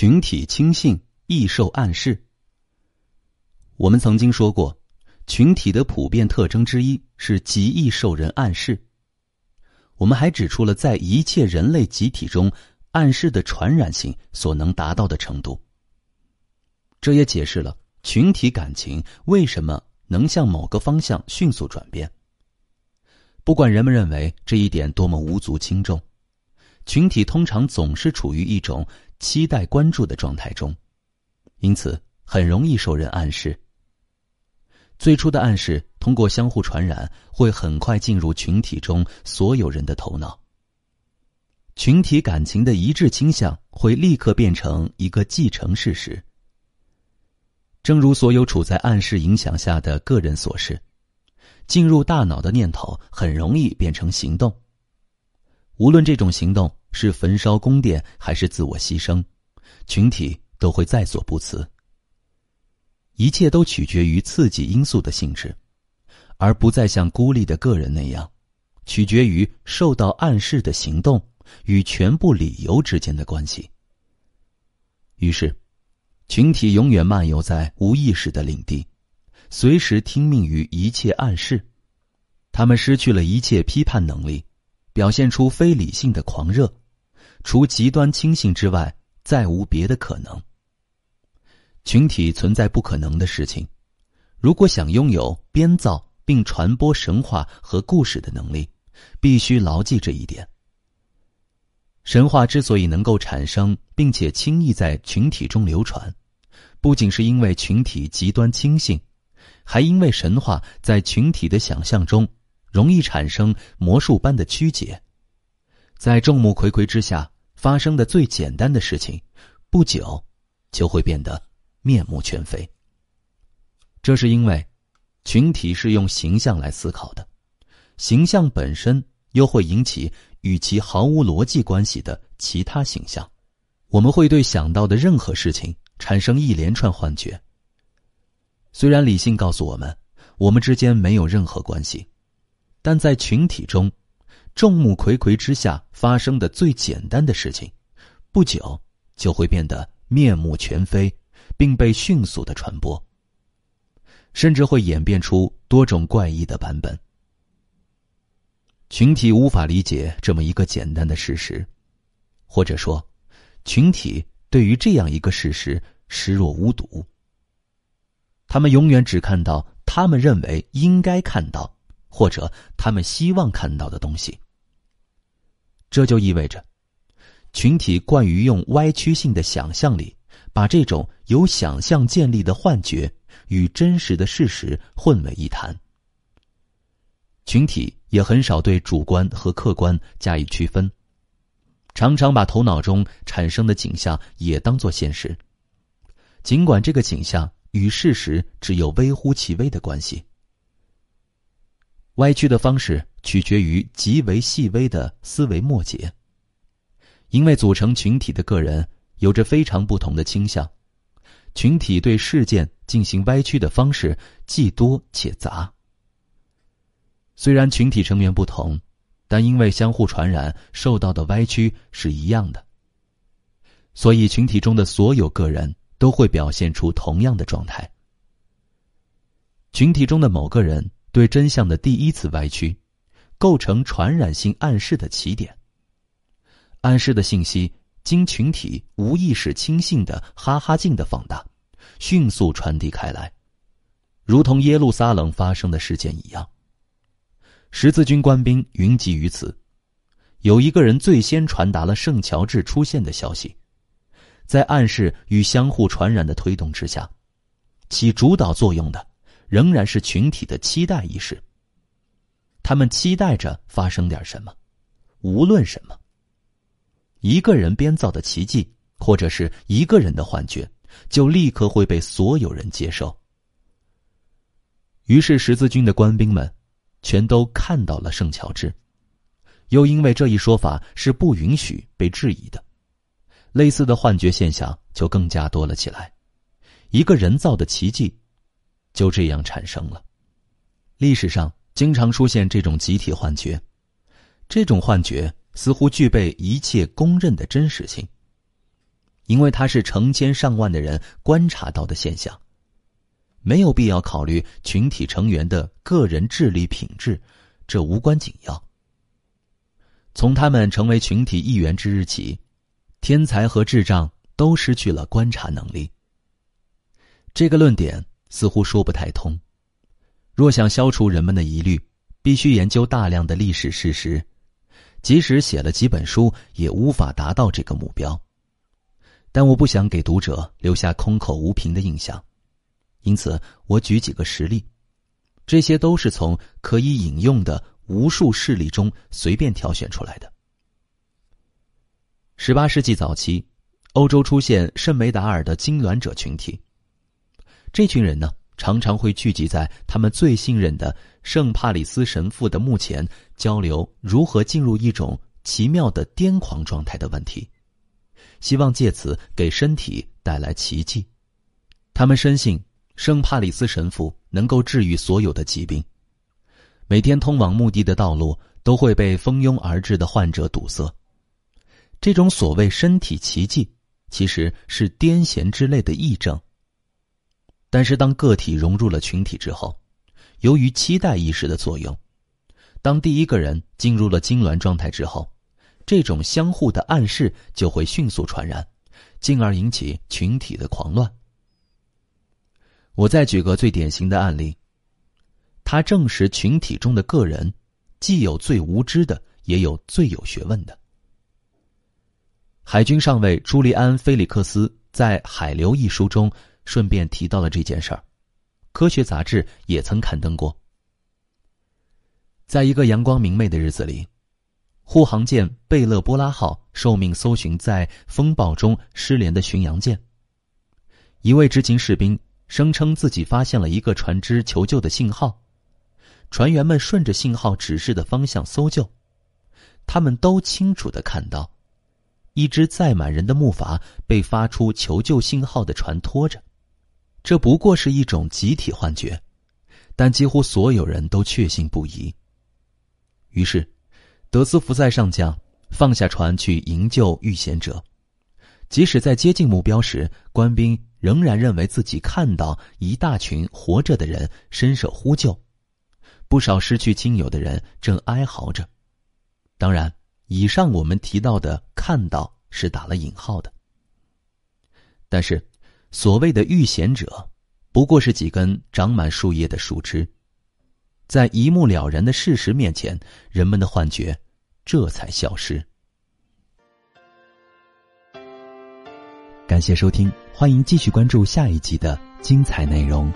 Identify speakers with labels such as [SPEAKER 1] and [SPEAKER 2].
[SPEAKER 1] 群体轻信易受暗示。我们曾经说过，群体的普遍特征之一是极易受人暗示。我们还指出了在一切人类集体中，暗示的传染性所能达到的程度。这也解释了群体感情为什么能向某个方向迅速转变。不管人们认为这一点多么无足轻重，群体通常总是处于一种。期待关注的状态中，因此很容易受人暗示。最初的暗示通过相互传染，会很快进入群体中所有人的头脑。群体感情的一致倾向会立刻变成一个既成事实。正如所有处在暗示影响下的个人所示，进入大脑的念头很容易变成行动。无论这种行动。是焚烧宫殿还是自我牺牲，群体都会在所不辞。一切都取决于刺激因素的性质，而不再像孤立的个人那样，取决于受到暗示的行动与全部理由之间的关系。于是，群体永远漫游在无意识的领地，随时听命于一切暗示。他们失去了一切批判能力。表现出非理性的狂热，除极端轻信之外，再无别的可能。群体存在不可能的事情，如果想拥有编造并传播神话和故事的能力，必须牢记这一点。神话之所以能够产生并且轻易在群体中流传，不仅是因为群体极端轻信，还因为神话在群体的想象中。容易产生魔术般的曲解，在众目睽睽之下发生的最简单的事情，不久就会变得面目全非。这是因为群体是用形象来思考的，形象本身又会引起与其毫无逻辑关系的其他形象，我们会对想到的任何事情产生一连串幻觉。虽然理性告诉我们，我们之间没有任何关系。但在群体中，众目睽睽之下发生的最简单的事情，不久就会变得面目全非，并被迅速的传播，甚至会演变出多种怪异的版本。群体无法理解这么一个简单的事实，或者说，群体对于这样一个事实视若无睹。他们永远只看到他们认为应该看到。或者他们希望看到的东西，这就意味着，群体惯于用歪曲性的想象力，把这种由想象建立的幻觉与真实的事实混为一谈。群体也很少对主观和客观加以区分，常常把头脑中产生的景象也当作现实，尽管这个景象与事实只有微乎其微的关系。歪曲的方式取决于极为细微的思维末节。因为组成群体的个人有着非常不同的倾向，群体对事件进行歪曲的方式既多且杂。虽然群体成员不同，但因为相互传染，受到的歪曲是一样的。所以，群体中的所有个人都会表现出同样的状态。群体中的某个人。对真相的第一次歪曲，构成传染性暗示的起点。暗示的信息经群体无意识轻信的哈哈镜的放大，迅速传递开来，如同耶路撒冷发生的事件一样。十字军官兵云集于此，有一个人最先传达了圣乔治出现的消息，在暗示与相互传染的推动之下，起主导作用的。仍然是群体的期待意识。他们期待着发生点什么，无论什么。一个人编造的奇迹，或者是一个人的幻觉，就立刻会被所有人接受。于是十字军的官兵们，全都看到了圣乔治，又因为这一说法是不允许被质疑的，类似的幻觉现象就更加多了起来。一个人造的奇迹。就这样产生了。历史上经常出现这种集体幻觉，这种幻觉似乎具备一切公认的真实性。因为它是成千上万的人观察到的现象。没有必要考虑群体成员的个人智力品质，这无关紧要。从他们成为群体一员之日起，天才和智障都失去了观察能力。这个论点似乎说不太通。若想消除人们的疑虑，必须研究大量的历史事实，即使写了几本书，也无法达到这个目标。但我不想给读者留下空口无凭的印象，因此我举几个实例，这些都是从可以引用的无数事例中随便挑选出来的。十八世纪早期，欧洲出现圣梅达尔的痉挛者群体，这群人呢？常常会聚集在他们最信任的圣帕里斯神父的墓前，交流如何进入一种奇妙的癫狂状态的问题，希望借此给身体带来奇迹。他们深信圣帕里斯神父能够治愈所有的疾病。每天通往墓地的道路都会被蜂拥而至的患者堵塞。这种所谓身体奇迹，其实是癫痫之类的癔症。但是，当个体融入了群体之后，由于期待意识的作用，当第一个人进入了痉挛状态之后，这种相互的暗示就会迅速传染，进而引起群体的狂乱。我再举个最典型的案例，它证实群体中的个人既有最无知的，也有最有学问的。海军上尉朱利安·菲利克斯在《海流》一书中。顺便提到了这件事儿，科学杂志也曾刊登过。在一个阳光明媚的日子里，护航舰贝勒波拉号受命搜寻在风暴中失联的巡洋舰。一位执勤士兵声称自己发现了一个船只求救的信号，船员们顺着信号指示的方向搜救，他们都清楚的看到，一只载满人的木筏被发出求救信号的船拖着。这不过是一种集体幻觉，但几乎所有人都确信不疑。于是，德斯福塞上将放下船去营救遇险者，即使在接近目标时，官兵仍然认为自己看到一大群活着的人伸手呼救，不少失去亲友的人正哀嚎着。当然，以上我们提到的“看到”是打了引号的，但是。所谓的遇险者，不过是几根长满树叶的树枝，在一目了然的事实面前，人们的幻觉这才消失。感谢收听，欢迎继续关注下一集的精彩内容。